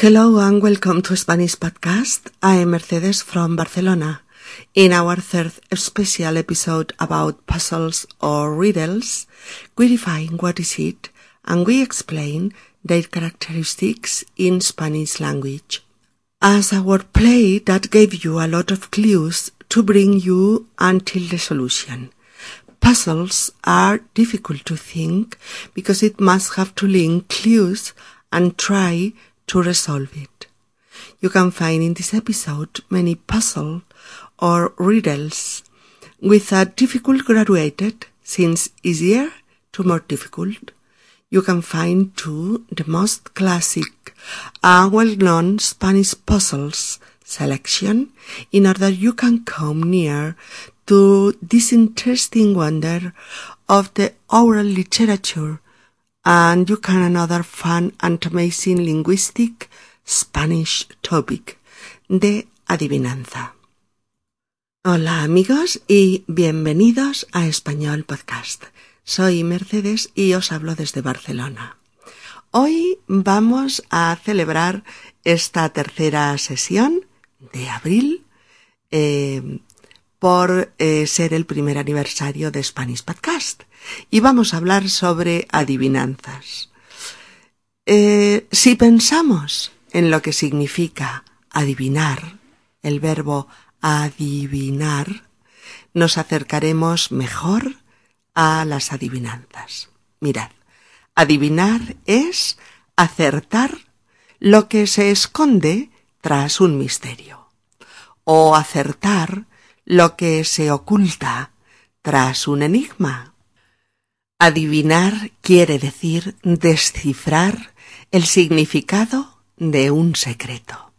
Hello and welcome to Spanish Podcast. I am Mercedes from Barcelona. In our third special episode about puzzles or riddles, we define what is it and we explain their characteristics in Spanish language. As a wordplay that gave you a lot of clues to bring you until the solution. Puzzles are difficult to think because it must have to link clues and try to resolve it. You can find in this episode many puzzle or riddles with a difficult graduated since easier to more difficult. You can find too the most classic and well-known Spanish puzzles selection in order you can come near to this interesting wonder of the oral literature and you can another fun and amazing linguistic Spanish topic de adivinanza. Hola amigos y bienvenidos a Español Podcast. Soy Mercedes y os hablo desde Barcelona. Hoy vamos a celebrar esta tercera sesión de abril eh, por eh, ser el primer aniversario de Spanish Podcast y vamos a hablar sobre adivinanzas. Eh, si pensamos en lo que significa adivinar, el verbo adivinar, nos acercaremos mejor a las adivinanzas. Mirad, adivinar es acertar lo que se esconde tras un misterio, o acertar lo que se oculta tras un enigma. Adivinar quiere decir descifrar el significado de un secreto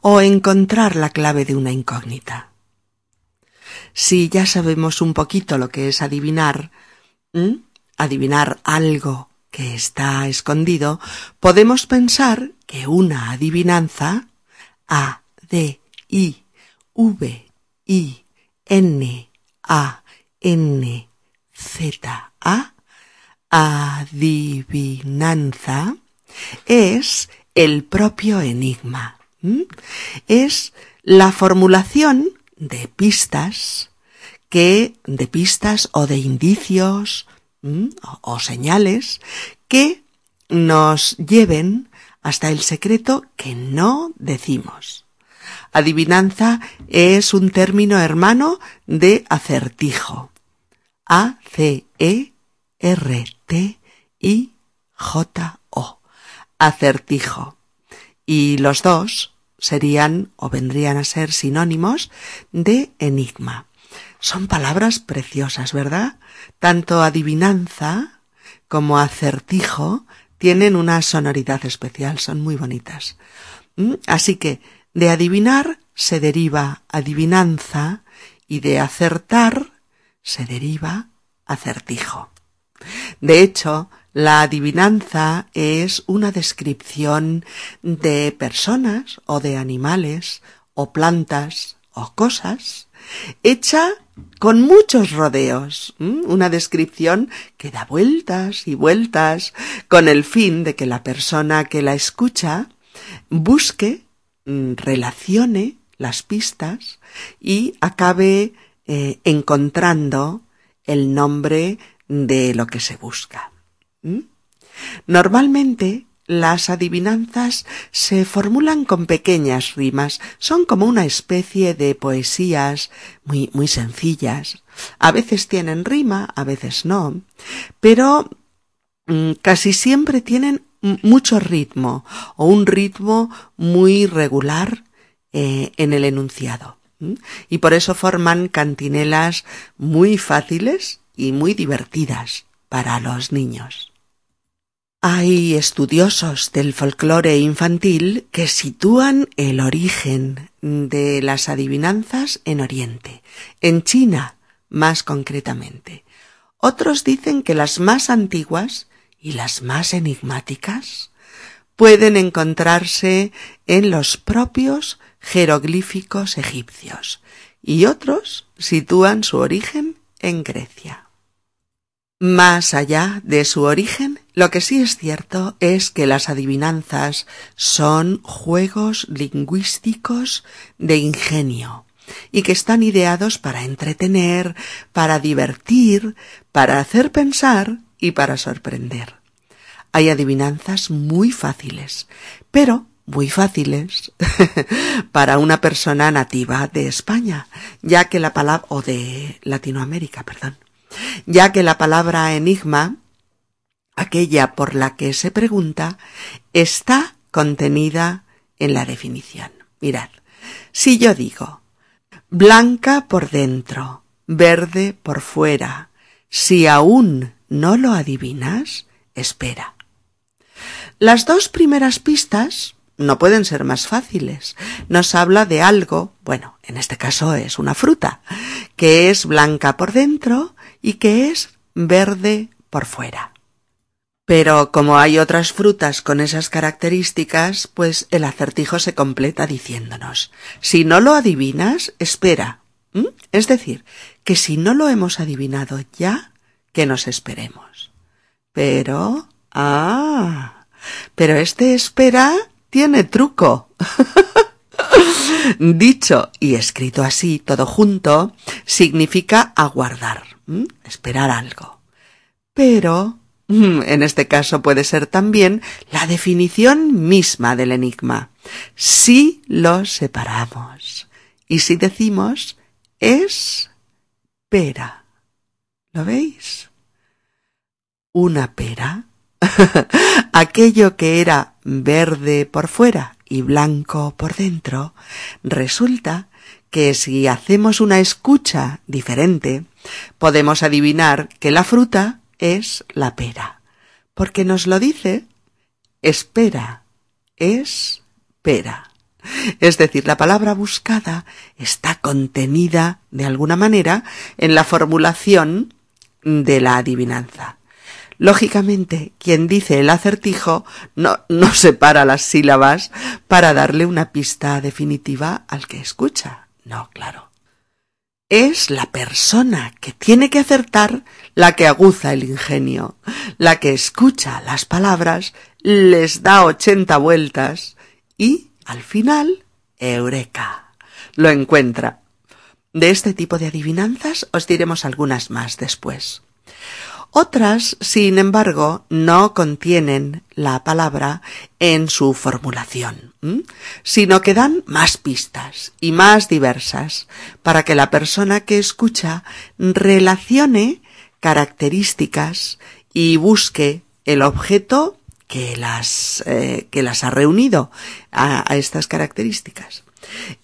o encontrar la clave de una incógnita. Si ya sabemos un poquito lo que es adivinar, adivinar algo que está escondido, podemos pensar que una adivinanza A, D, I, V, I, N, A, N, Z, A, adivinanza, es el propio enigma. Es la formulación de pistas que, de pistas o de indicios o, o señales que nos lleven hasta el secreto que no decimos. Adivinanza es un término hermano de acertijo. A C E R T I J O. Acertijo. Y los dos serían o vendrían a ser sinónimos de enigma. Son palabras preciosas, ¿verdad? Tanto adivinanza como acertijo tienen una sonoridad especial, son muy bonitas. ¿Mm? Así que de adivinar se deriva adivinanza y de acertar se deriva acertijo. De hecho, la adivinanza es una descripción de personas o de animales o plantas o cosas hecha con muchos rodeos, una descripción que da vueltas y vueltas con el fin de que la persona que la escucha busque, relacione las pistas y acabe eh, encontrando el nombre de lo que se busca. Normalmente las adivinanzas se formulan con pequeñas rimas, son como una especie de poesías muy, muy sencillas. A veces tienen rima, a veces no, pero mm, casi siempre tienen mucho ritmo o un ritmo muy regular eh, en el enunciado. Y por eso forman cantinelas muy fáciles y muy divertidas para los niños. Hay estudiosos del folclore infantil que sitúan el origen de las adivinanzas en Oriente, en China más concretamente. Otros dicen que las más antiguas y las más enigmáticas pueden encontrarse en los propios jeroglíficos egipcios y otros sitúan su origen en Grecia. Más allá de su origen, lo que sí es cierto es que las adivinanzas son juegos lingüísticos de ingenio y que están ideados para entretener, para divertir, para hacer pensar y para sorprender. Hay adivinanzas muy fáciles, pero muy fáciles para una persona nativa de España, ya que la palabra, o de Latinoamérica, perdón, ya que la palabra enigma, aquella por la que se pregunta, está contenida en la definición. Mirad, si yo digo blanca por dentro, verde por fuera, si aún no lo adivinas, espera. Las dos primeras pistas no pueden ser más fáciles. Nos habla de algo, bueno, en este caso es una fruta, que es blanca por dentro y que es verde por fuera. Pero como hay otras frutas con esas características, pues el acertijo se completa diciéndonos, si no lo adivinas, espera. Es decir, que si no lo hemos adivinado ya, que nos esperemos. Pero... Ah. Pero este espera tiene truco. Dicho y escrito así, todo junto, significa aguardar, esperar algo. Pero, en este caso puede ser también la definición misma del enigma. Si lo separamos y si decimos es pera. ¿Lo veis? Una pera aquello que era verde por fuera y blanco por dentro, resulta que si hacemos una escucha diferente, podemos adivinar que la fruta es la pera, porque nos lo dice espera, es pera. Es decir, la palabra buscada está contenida de alguna manera en la formulación de la adivinanza. Lógicamente, quien dice el acertijo no, no separa las sílabas para darle una pista definitiva al que escucha. No, claro. Es la persona que tiene que acertar la que aguza el ingenio, la que escucha las palabras, les da ochenta vueltas y, al final, eureka, lo encuentra. De este tipo de adivinanzas os diremos algunas más después. Otras, sin embargo, no contienen la palabra en su formulación, sino que dan más pistas y más diversas para que la persona que escucha relacione características y busque el objeto que las, eh, que las ha reunido a estas características.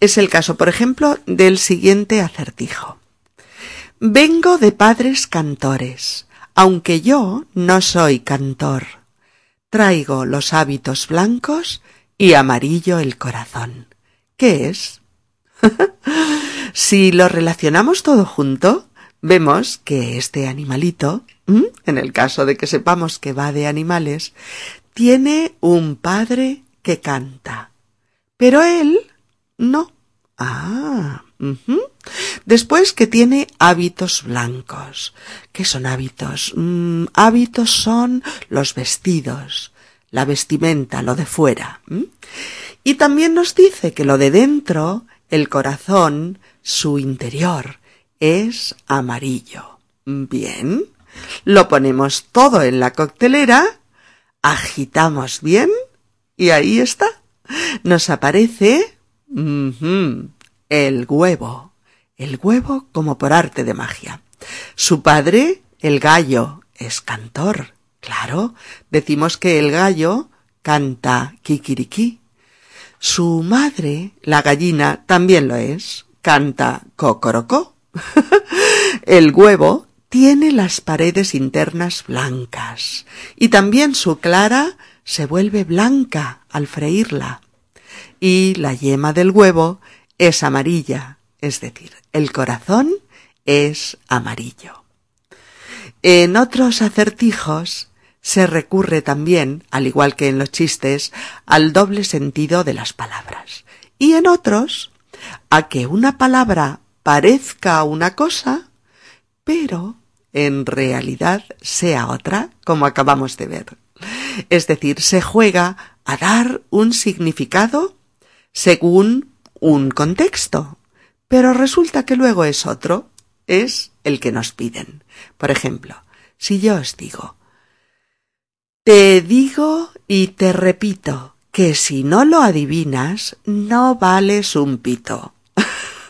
Es el caso, por ejemplo, del siguiente acertijo. Vengo de padres cantores aunque yo no soy cantor. Traigo los hábitos blancos y amarillo el corazón. ¿Qué es? si lo relacionamos todo junto, vemos que este animalito, en el caso de que sepamos que va de animales, tiene un padre que canta. Pero él no. Ah. Después que tiene hábitos blancos. ¿Qué son hábitos? Mm, hábitos son los vestidos, la vestimenta, lo de fuera. Y también nos dice que lo de dentro, el corazón, su interior, es amarillo. Bien. Lo ponemos todo en la coctelera, agitamos bien y ahí está. Nos aparece el huevo. El huevo como por arte de magia. Su padre, el gallo, es cantor. Claro, decimos que el gallo canta kikiriki. Su madre, la gallina, también lo es. Canta cocorocó. el huevo tiene las paredes internas blancas y también su clara se vuelve blanca al freírla. Y la yema del huevo es amarilla, es decir, el corazón es amarillo. En otros acertijos se recurre también, al igual que en los chistes, al doble sentido de las palabras. Y en otros, a que una palabra parezca una cosa, pero en realidad sea otra, como acabamos de ver. Es decir, se juega a dar un significado según un contexto, pero resulta que luego es otro, es el que nos piden. Por ejemplo, si yo os digo, te digo y te repito que si no lo adivinas, no vales un pito.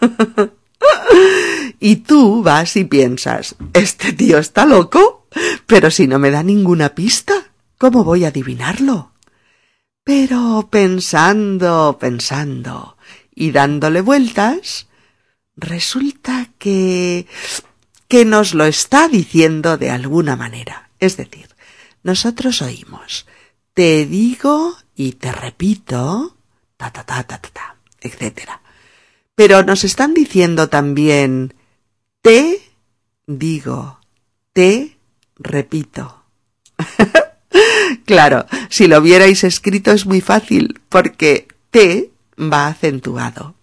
y tú vas y piensas, este tío está loco, pero si no me da ninguna pista, ¿cómo voy a adivinarlo? Pero pensando, pensando y dándole vueltas, resulta que que nos lo está diciendo de alguna manera. Es decir, nosotros oímos te digo y te repito, ta ta ta ta ta, etcétera. Pero nos están diciendo también te digo, te repito. claro, si lo hubierais escrito es muy fácil, porque te va acentuado.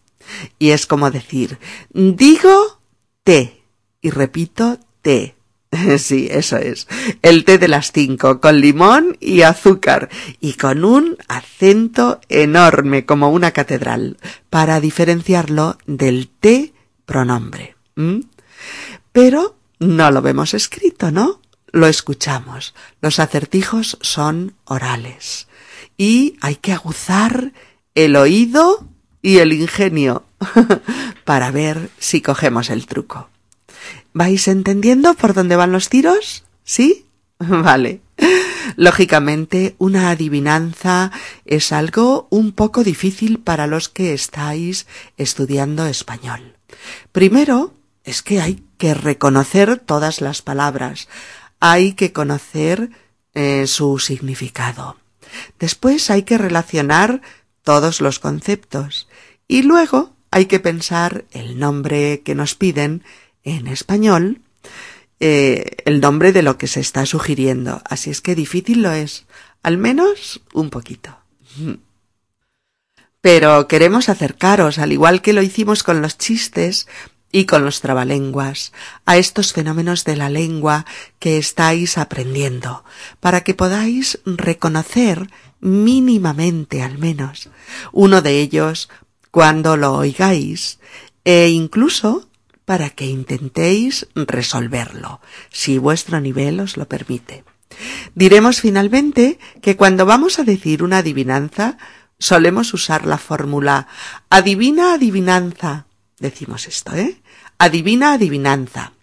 Y es como decir, digo te y repito té. Sí, eso es. El té de las cinco, con limón y azúcar, y con un acento enorme como una catedral, para diferenciarlo del té pronombre. Pero no lo vemos escrito, ¿no? Lo escuchamos. Los acertijos son orales. Y hay que aguzar el oído y el ingenio para ver si cogemos el truco. ¿Vais entendiendo por dónde van los tiros? ¿Sí? Vale. Lógicamente, una adivinanza es algo un poco difícil para los que estáis estudiando español. Primero, es que hay que reconocer todas las palabras, hay que conocer eh, su significado. Después hay que relacionar todos los conceptos y luego hay que pensar el nombre que nos piden en español eh, el nombre de lo que se está sugiriendo. Así es que difícil lo es, al menos un poquito. Pero queremos acercaros, al igual que lo hicimos con los chistes y con los trabalenguas, a estos fenómenos de la lengua que estáis aprendiendo, para que podáis reconocer mínimamente al menos uno de ellos cuando lo oigáis e incluso para que intentéis resolverlo, si vuestro nivel os lo permite. Diremos finalmente que cuando vamos a decir una adivinanza, solemos usar la fórmula adivina adivinanza. Decimos esto, ¿eh? Adivina adivinanza.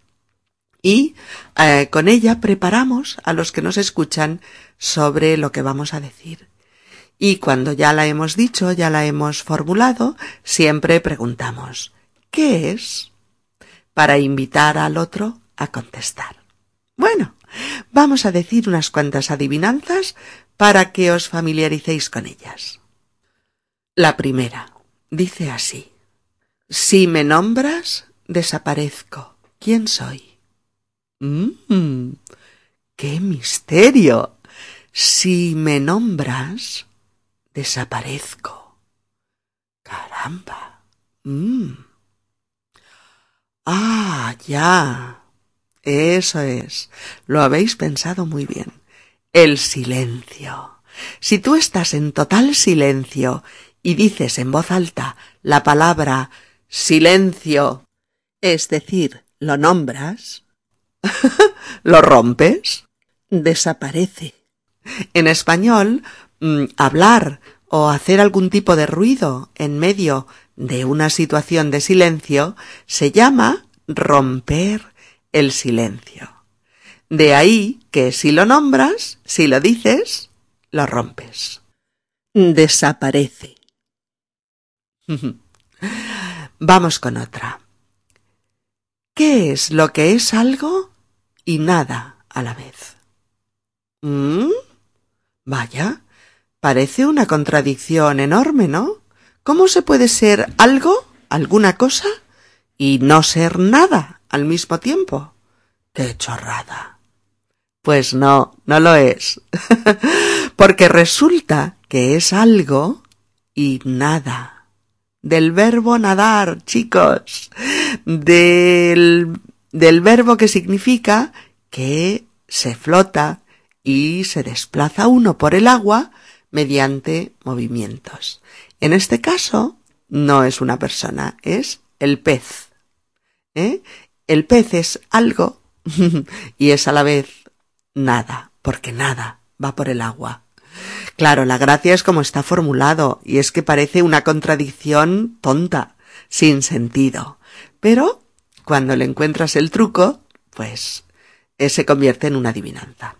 Y eh, con ella preparamos a los que nos escuchan sobre lo que vamos a decir. Y cuando ya la hemos dicho, ya la hemos formulado, siempre preguntamos ¿qué es? para invitar al otro a contestar. Bueno, vamos a decir unas cuantas adivinanzas para que os familiaricéis con ellas. La primera dice así. Si me nombras, desaparezco. ¿Quién soy? Mmm, qué misterio. Si me nombras, desaparezco. Caramba. Mmm. Ah, ya. Eso es. Lo habéis pensado muy bien. El silencio. Si tú estás en total silencio y dices en voz alta la palabra silencio, es decir, lo nombras, lo rompes, desaparece. En español, mm, hablar o hacer algún tipo de ruido en medio de una situación de silencio se llama romper el silencio. De ahí que si lo nombras, si lo dices, lo rompes. Desaparece. Vamos con otra. ¿Qué es lo que es algo y nada a la vez? ¿Mm? Vaya, parece una contradicción enorme, ¿no? ¿Cómo se puede ser algo, alguna cosa, y no ser nada al mismo tiempo? ¡Qué chorrada! Pues no, no lo es. Porque resulta que es algo y nada. Del verbo nadar, chicos. Del del verbo que significa que se flota y se desplaza uno por el agua mediante movimientos. En este caso, no es una persona, es el pez. ¿Eh? El pez es algo y es a la vez nada, porque nada va por el agua. Claro, la gracia es como está formulado, y es que parece una contradicción tonta, sin sentido. Pero, cuando le encuentras el truco, pues eh, se convierte en una adivinanza.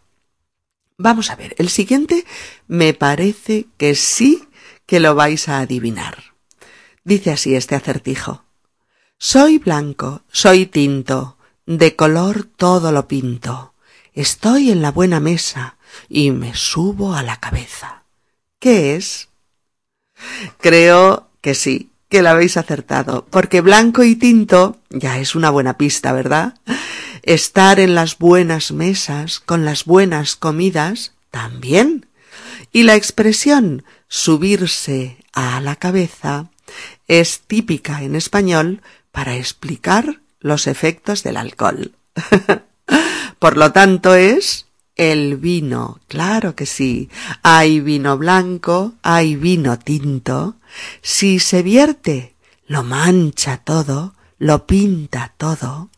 Vamos a ver, el siguiente me parece que sí que lo vais a adivinar. Dice así este acertijo. Soy blanco, soy tinto, de color todo lo pinto. Estoy en la buena mesa y me subo a la cabeza. ¿Qué es? Creo que sí, que lo habéis acertado, porque blanco y tinto ya es una buena pista, ¿verdad? Estar en las buenas mesas, con las buenas comidas, también. Y la expresión subirse a la cabeza es típica en español para explicar los efectos del alcohol. Por lo tanto es el vino, claro que sí. Hay vino blanco, hay vino tinto. Si se vierte, lo mancha todo, lo pinta todo.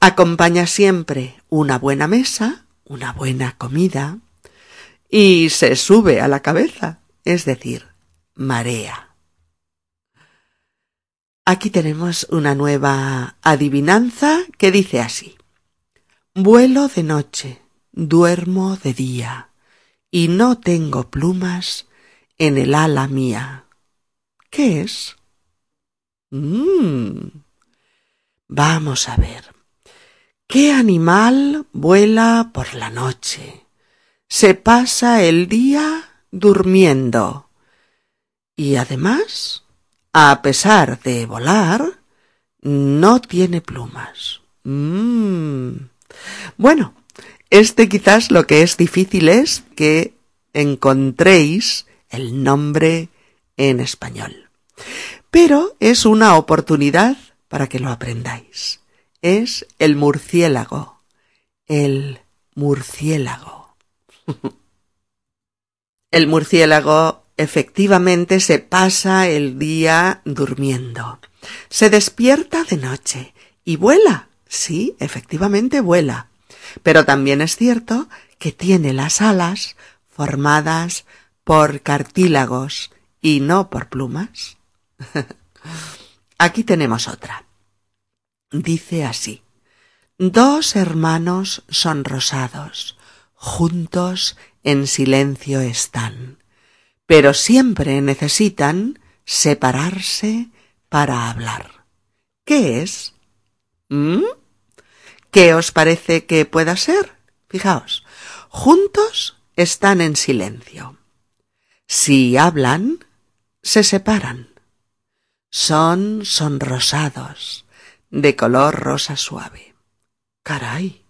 Acompaña siempre una buena mesa, una buena comida, y se sube a la cabeza, es decir, marea. Aquí tenemos una nueva adivinanza que dice así. Vuelo de noche, duermo de día, y no tengo plumas en el ala mía. ¿Qué es? Mmm. Vamos a ver. ¿Qué animal vuela por la noche? Se pasa el día durmiendo. Y además a pesar de volar, no tiene plumas. Mm. Bueno, este quizás lo que es difícil es que encontréis el nombre en español. Pero es una oportunidad para que lo aprendáis. Es el murciélago. El murciélago. el murciélago efectivamente se pasa el día durmiendo. Se despierta de noche y vuela. Sí, efectivamente vuela. Pero también es cierto que tiene las alas formadas por cartílagos y no por plumas. Aquí tenemos otra. Dice así. Dos hermanos son rosados, juntos en silencio están pero siempre necesitan separarse para hablar. ¿Qué es? ¿Mm? ¿Qué os parece que pueda ser? Fijaos, juntos están en silencio. Si hablan, se separan. Son sonrosados, de color rosa suave. Caray,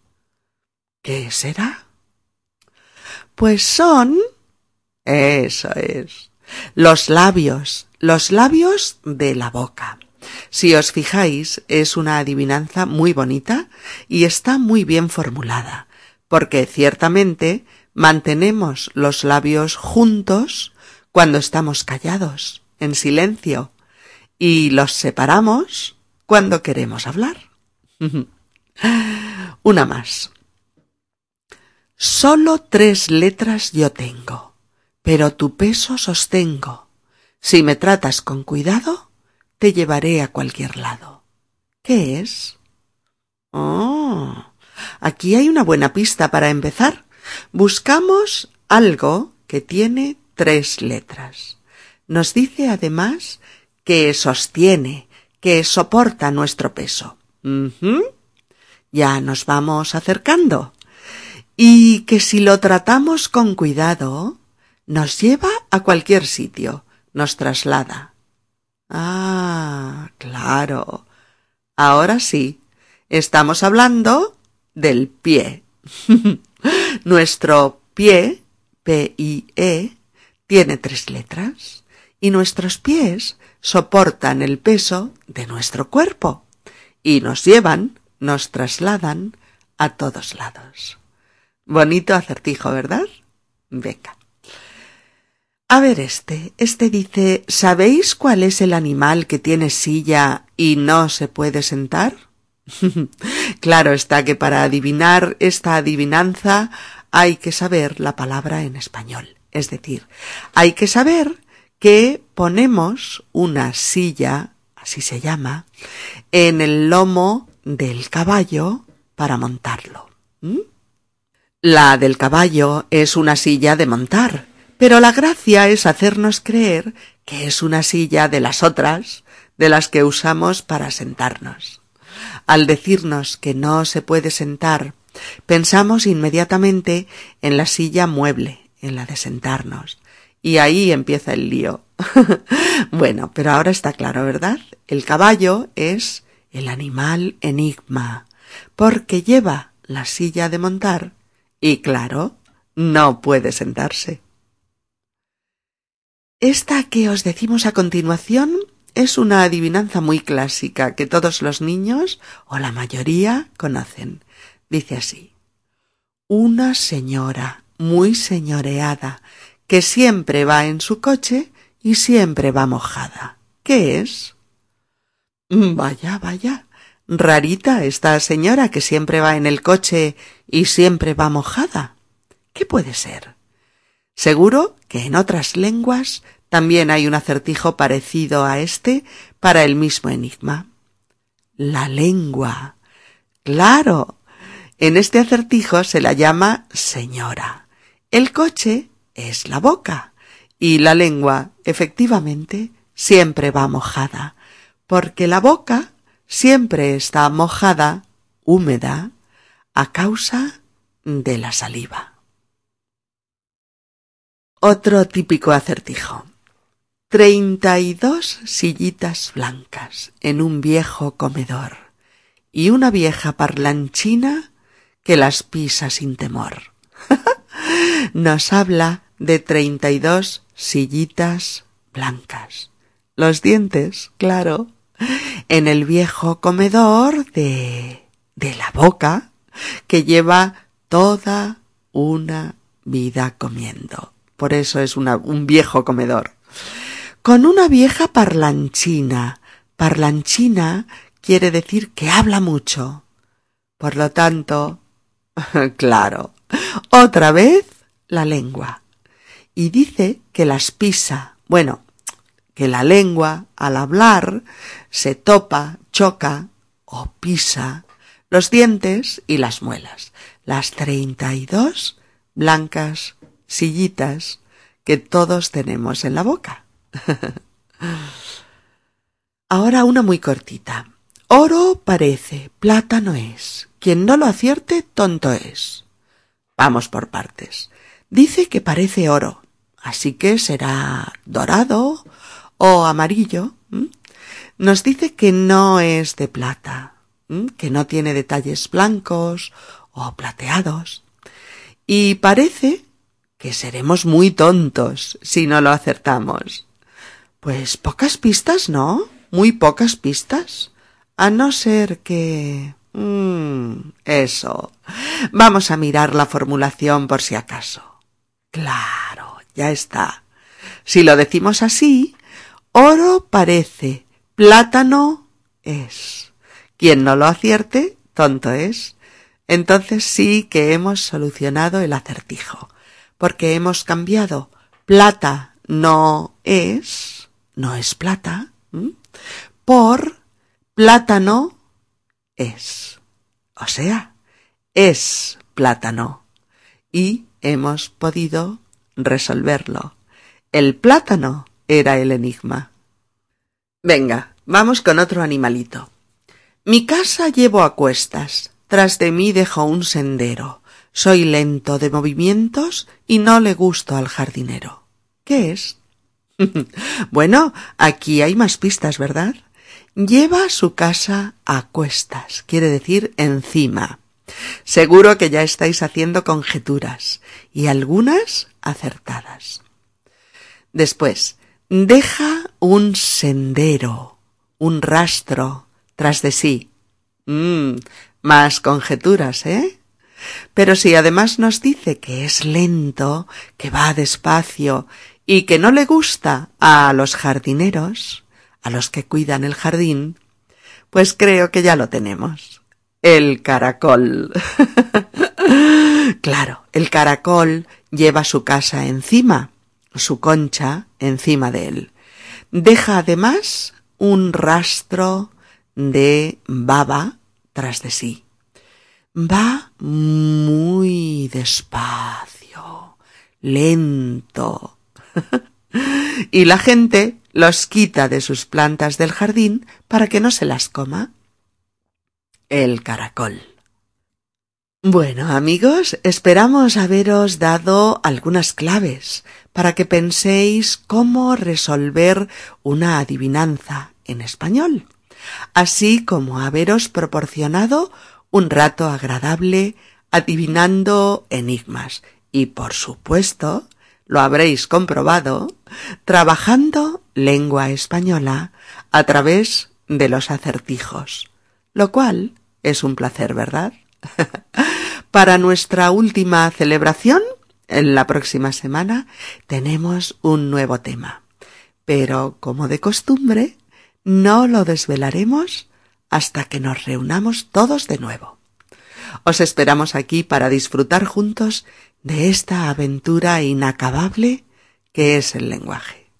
¿qué será? Pues son eso es. Los labios, los labios de la boca. Si os fijáis, es una adivinanza muy bonita y está muy bien formulada, porque ciertamente mantenemos los labios juntos cuando estamos callados, en silencio, y los separamos cuando queremos hablar. Una más. Solo tres letras yo tengo pero tu peso sostengo. Si me tratas con cuidado, te llevaré a cualquier lado. ¿Qué es? Oh, aquí hay una buena pista para empezar. Buscamos algo que tiene tres letras. Nos dice además que sostiene, que soporta nuestro peso. Ya nos vamos acercando. Y que si lo tratamos con cuidado, nos lleva a cualquier sitio, nos traslada. Ah, claro. Ahora sí, estamos hablando del pie. Nuestro pie, P-I-E, tiene tres letras y nuestros pies soportan el peso de nuestro cuerpo y nos llevan nos trasladan a todos lados. Bonito acertijo, ¿verdad? Venga. A ver este. Este dice ¿Sabéis cuál es el animal que tiene silla y no se puede sentar? claro está que para adivinar esta adivinanza hay que saber la palabra en español. Es decir, hay que saber que ponemos una silla, así se llama, en el lomo del caballo para montarlo. ¿Mm? La del caballo es una silla de montar, pero la gracia es hacernos creer que es una silla de las otras, de las que usamos para sentarnos. Al decirnos que no se puede sentar, pensamos inmediatamente en la silla mueble, en la de sentarnos, y ahí empieza el lío. bueno, pero ahora está claro, ¿verdad? El caballo es el animal enigma, porque lleva la silla de montar y, claro, no puede sentarse. Esta que os decimos a continuación es una adivinanza muy clásica que todos los niños, o la mayoría, conocen. Dice así. Una señora muy señoreada que siempre va en su coche y siempre va mojada. ¿Qué es? Vaya, vaya. Rarita esta señora que siempre va en el coche y siempre va mojada. ¿Qué puede ser? Seguro que en otras lenguas también hay un acertijo parecido a este para el mismo enigma. La lengua. Claro. En este acertijo se la llama señora. El coche es la boca y la lengua, efectivamente, siempre va mojada, porque la boca siempre está mojada, húmeda, a causa de la saliva. Otro típico acertijo. Treinta y dos sillitas blancas en un viejo comedor y una vieja parlanchina que las pisa sin temor. Nos habla de treinta y dos sillitas blancas. Los dientes, claro, en el viejo comedor de de la boca que lleva toda una vida comiendo. Por eso es un viejo comedor. Con una vieja parlanchina. Parlanchina quiere decir que habla mucho. Por lo tanto, claro, otra vez la lengua y dice que las pisa. Bueno, que la lengua, al hablar, se topa, choca o pisa los dientes y las muelas, las treinta y dos blancas sillitas que todos tenemos en la boca. Ahora una muy cortita. Oro parece, plata no es. Quien no lo acierte, tonto es. Vamos por partes. Dice que parece oro, así que será dorado o amarillo. Nos dice que no es de plata, que no tiene detalles blancos o plateados. Y parece que seremos muy tontos si no lo acertamos. Pues pocas pistas, ¿no? Muy pocas pistas. A no ser que... Mm, eso. Vamos a mirar la formulación por si acaso. Claro, ya está. Si lo decimos así, oro parece, plátano es. Quien no lo acierte, tonto es. Entonces sí que hemos solucionado el acertijo, porque hemos cambiado plata no es, no es plata, por plátano es. O sea, es plátano. Y hemos podido resolverlo. El plátano era el enigma. Venga, vamos con otro animalito. Mi casa llevo a cuestas, tras de mí dejo un sendero. Soy lento de movimientos y no le gusto al jardinero. ¿Qué es? bueno, aquí hay más pistas, ¿verdad? Lleva su casa a cuestas, quiere decir encima. Seguro que ya estáis haciendo conjeturas y algunas acertadas. Después, deja un sendero, un rastro tras de sí. Mm, Más conjeturas, ¿eh? Pero si además nos dice que es lento, que va despacio y que no le gusta a los jardineros, a los que cuidan el jardín, pues creo que ya lo tenemos. El caracol. claro, el caracol lleva su casa encima, su concha encima de él. Deja además un rastro de baba tras de sí. Va muy despacio, lento. y la gente los quita de sus plantas del jardín para que no se las coma. El caracol. Bueno, amigos, esperamos haberos dado algunas claves para que penséis cómo resolver una adivinanza en español, así como haberos proporcionado un rato agradable adivinando enigmas y, por supuesto, lo habréis comprobado, trabajando lengua española a través de los acertijos, lo cual es un placer, ¿verdad? Para nuestra última celebración, en la próxima semana, tenemos un nuevo tema. Pero, como de costumbre, no lo desvelaremos hasta que nos reunamos todos de nuevo. Os esperamos aquí para disfrutar juntos de esta aventura inacabable que es el lenguaje.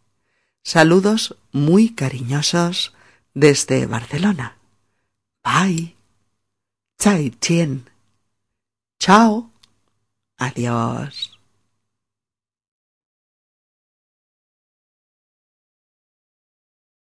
Saludos muy cariñosos desde Barcelona. Bye. Chai Chao. Adiós.